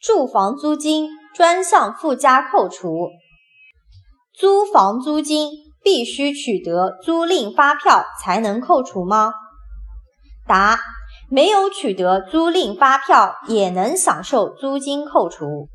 住房租金专项附加扣除。租房租金必须取得租赁发票才能扣除吗？答没有取得租赁发票也能享受租金扣除。